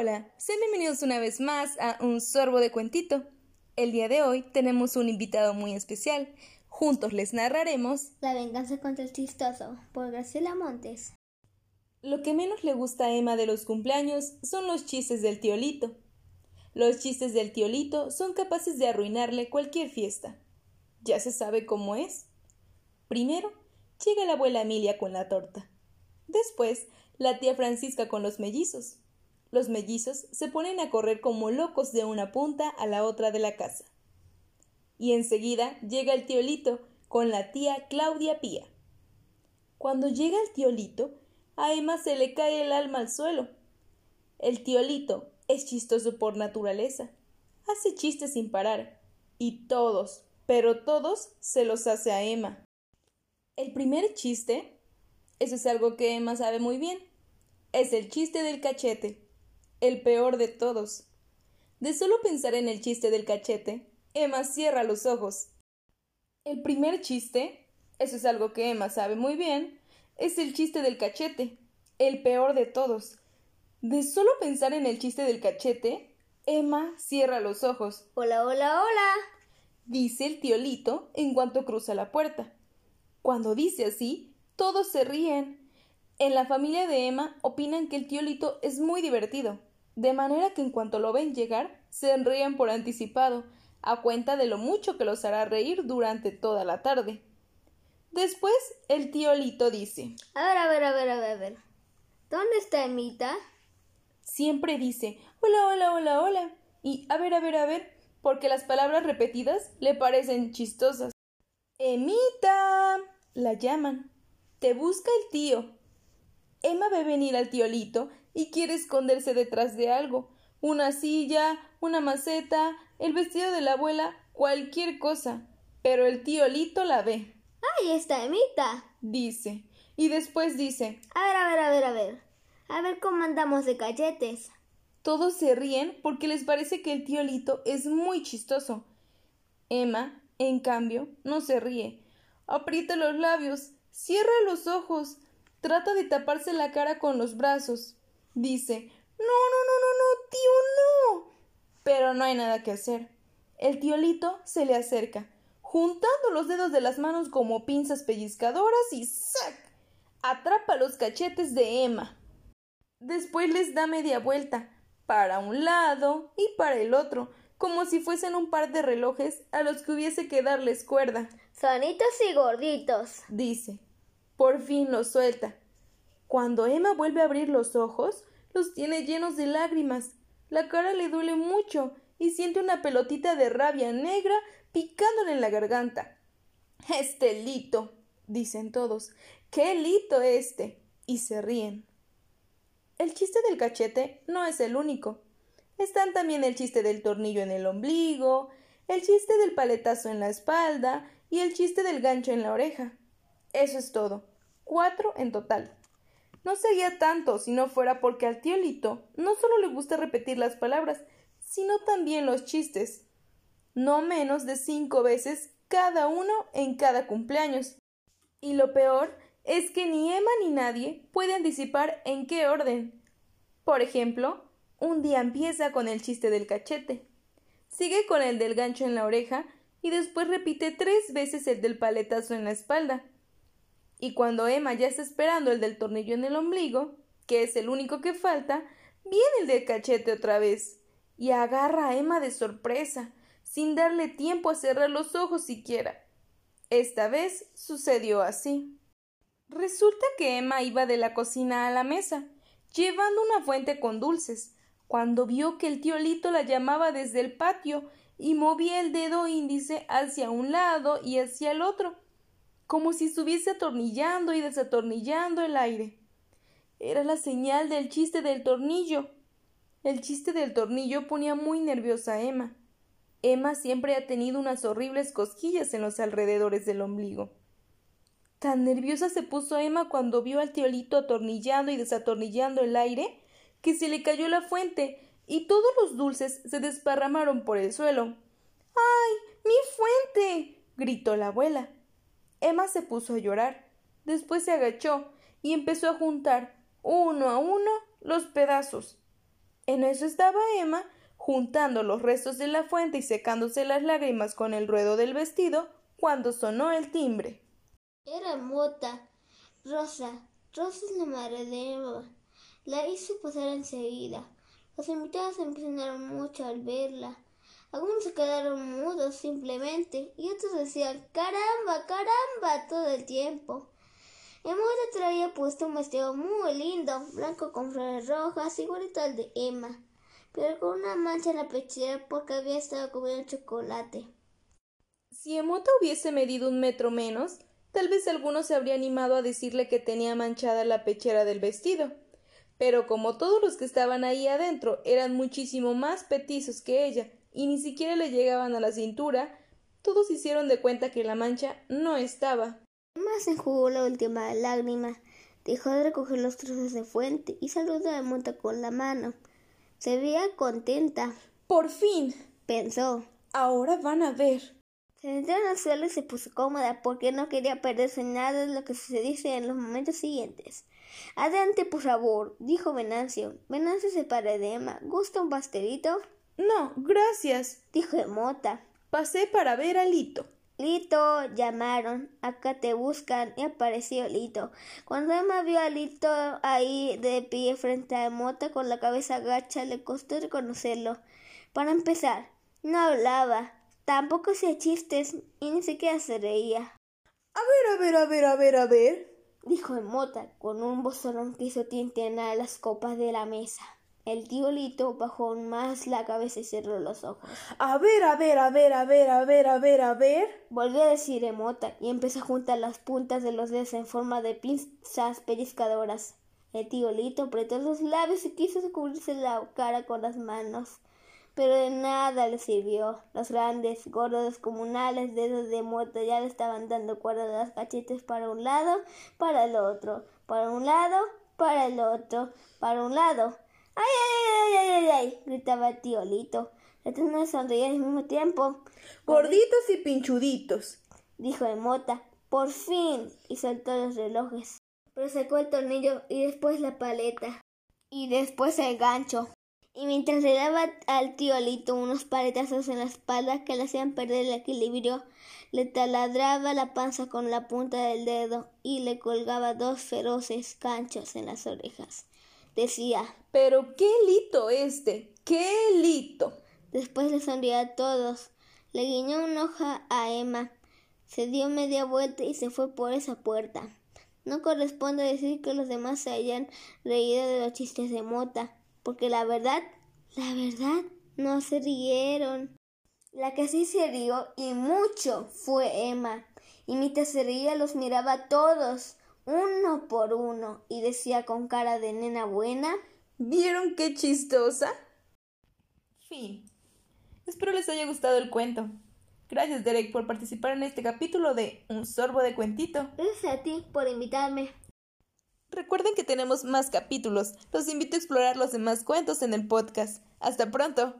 Hola, sean bienvenidos una vez más a Un Sorbo de Cuentito. El día de hoy tenemos un invitado muy especial. Juntos les narraremos La venganza contra el chistoso, por Graciela Montes. Lo que menos le gusta a Emma de los cumpleaños son los chistes del tío Lito. Los chistes del tío Lito son capaces de arruinarle cualquier fiesta. Ya se sabe cómo es. Primero, llega la abuela Emilia con la torta. Después, la tía Francisca con los mellizos. Los mellizos se ponen a correr como locos de una punta a la otra de la casa. Y enseguida llega el tío Lito con la tía Claudia Pía. Cuando llega el tío Lito, a Emma se le cae el alma al suelo. El tío Lito es chistoso por naturaleza. Hace chistes sin parar. Y todos, pero todos, se los hace a Emma. El primer chiste, eso es algo que Emma sabe muy bien, es el chiste del cachete el peor de todos. De solo pensar en el chiste del cachete, Emma cierra los ojos. El primer chiste, eso es algo que Emma sabe muy bien, es el chiste del cachete, el peor de todos. De solo pensar en el chiste del cachete, Emma cierra los ojos. Hola, hola, hola. dice el tío Lito en cuanto cruza la puerta. Cuando dice así, todos se ríen. En la familia de Emma opinan que el tío Lito es muy divertido de manera que en cuanto lo ven llegar, se ríen por anticipado, a cuenta de lo mucho que los hará reír durante toda la tarde. Después el tío Lito dice A ver, a ver, a ver, a ver, a ver. ¿Dónde está Emita? Siempre dice Hola, hola, hola, hola. Y a ver, a ver, a ver, porque las palabras repetidas le parecen chistosas. Emita. la llaman. Te busca el tío. Emma ve venir al tío Lito y quiere esconderse detrás de algo. Una silla, una maceta, el vestido de la abuela, cualquier cosa. Pero el tío Lito la ve. ¡Ahí está Emita! dice. Y después dice A ver, a ver, a ver, a ver. A ver cómo andamos de cachetes. Todos se ríen porque les parece que el tío Lito es muy chistoso. Emma, en cambio, no se ríe. Aprieta los labios, cierra los ojos, trata de taparse la cara con los brazos. Dice No, no, no, no, no, tío, no. Pero no hay nada que hacer. El tío Lito se le acerca, juntando los dedos de las manos como pinzas pellizcadoras y ¡sac! atrapa los cachetes de Emma. Después les da media vuelta, para un lado y para el otro, como si fuesen un par de relojes a los que hubiese que darles cuerda. Sanitos y gorditos, dice. Por fin los suelta. Cuando Emma vuelve a abrir los ojos, los tiene llenos de lágrimas. La cara le duele mucho y siente una pelotita de rabia negra picándole en la garganta. Este lito, dicen todos. ¡Qué lito este! y se ríen. El chiste del cachete no es el único. Están también el chiste del tornillo en el ombligo, el chiste del paletazo en la espalda y el chiste del gancho en la oreja. Eso es todo. Cuatro en total. No sería tanto si no fuera porque al tío Lito no solo le gusta repetir las palabras, sino también los chistes. No menos de cinco veces cada uno en cada cumpleaños. Y lo peor es que ni Emma ni nadie puede anticipar en qué orden. Por ejemplo, un día empieza con el chiste del cachete, sigue con el del gancho en la oreja y después repite tres veces el del paletazo en la espalda. Y cuando Emma ya está esperando el del tornillo en el ombligo, que es el único que falta, viene el del cachete otra vez y agarra a Emma de sorpresa, sin darle tiempo a cerrar los ojos siquiera. Esta vez sucedió así. Resulta que Emma iba de la cocina a la mesa, llevando una fuente con dulces, cuando vio que el tío Lito la llamaba desde el patio y movía el dedo índice hacia un lado y hacia el otro, como si estuviese atornillando y desatornillando el aire. Era la señal del chiste del tornillo. El chiste del tornillo ponía muy nerviosa a Emma. Emma siempre ha tenido unas horribles cosquillas en los alrededores del ombligo. Tan nerviosa se puso Emma cuando vio al tiolito atornillando y desatornillando el aire que se le cayó la fuente y todos los dulces se desparramaron por el suelo. ¡Ay! mi fuente. gritó la abuela. Emma se puso a llorar. Después se agachó y empezó a juntar uno a uno los pedazos. En eso estaba Emma, juntando los restos de la fuente y secándose las lágrimas con el ruedo del vestido, cuando sonó el timbre. Era Mota. Rosa. Rosa es la madre de Emma. La hice pasar enseguida. Los invitados se emocionaron mucho al verla. Algunos se quedaron mudos simplemente y otros decían caramba, caramba todo el tiempo. Emma traía puesto un vestido muy lindo, blanco con flores rojas, igualito al de Emma, pero con una mancha en la pechera porque había estado comiendo chocolate. Si Emota hubiese medido un metro menos, tal vez alguno se habría animado a decirle que tenía manchada la pechera del vestido. Pero como todos los que estaban ahí adentro eran muchísimo más petizos que ella y ni siquiera le llegaban a la cintura, todos hicieron de cuenta que la mancha no estaba. Más enjugó la última lágrima, dejó de recoger los trozos de fuente y saludó a Mota con la mano. Se veía contenta. Por fin. pensó. Ahora van a ver. Se sentó en el suelo y se puso cómoda porque no quería perderse nada de lo que sucediese en los momentos siguientes. Adelante, por favor, dijo Venancio. Venancio se paró de Emma. ¿Gusta un pastelito? No, gracias, dijo Emota. Pasé para ver a Lito. Lito, llamaron. Acá te buscan. Y apareció Lito. Cuando Emma vio a Lito ahí de pie frente a Emota con la cabeza agacha, le costó reconocerlo. Para empezar, no hablaba. Tampoco hacía chistes y ni siquiera se reía. A ver, a ver, a ver, a ver, a ver, dijo Emota con un bozorrón que hizo tintenar las copas de la mesa. El tío Lito bajó más la cabeza y cerró los ojos. A ver, a ver, a ver, a ver, a ver, a ver, a ver. Volvió a decir Emota y empezó a juntar las puntas de los dedos en forma de pinzas pellizcadoras. El tío Lito apretó los labios y quiso cubrirse la cara con las manos pero de nada le sirvió. Los grandes, gordos, comunales dedos de muerto ya le estaban dando cuerda de las cachetes para un lado, para el otro, para un lado, para el otro, para un lado. ¡Ay, ay, ay, ay, ay! ay! gritaba el tío Lito. no sonreía al mismo tiempo. Gorditos y pinchuditos, dijo Emota. Por fin. y soltó los relojes. Pero sacó el tornillo y después la paleta. Y después el gancho y mientras le daba al tío Lito unos paletazos en la espalda que le hacían perder el equilibrio, le taladraba la panza con la punta del dedo y le colgaba dos feroces canchos en las orejas. Decía Pero qué lito este, qué lito. Después le sonría a todos, le guiñó una hoja a Emma, se dio media vuelta y se fue por esa puerta. No corresponde decir que los demás se hayan reído de los chistes de Mota porque la verdad, la verdad, no se rieron. La que sí se rió y mucho fue Emma. Y mientras se reía los miraba a todos, uno por uno, y decía con cara de nena buena ¿Vieron qué chistosa? Fin. Espero les haya gustado el cuento. Gracias Derek por participar en este capítulo de Un sorbo de cuentito. Gracias a ti por invitarme. Recuerden que tenemos más capítulos. Los invito a explorar los demás cuentos en el podcast. Hasta pronto.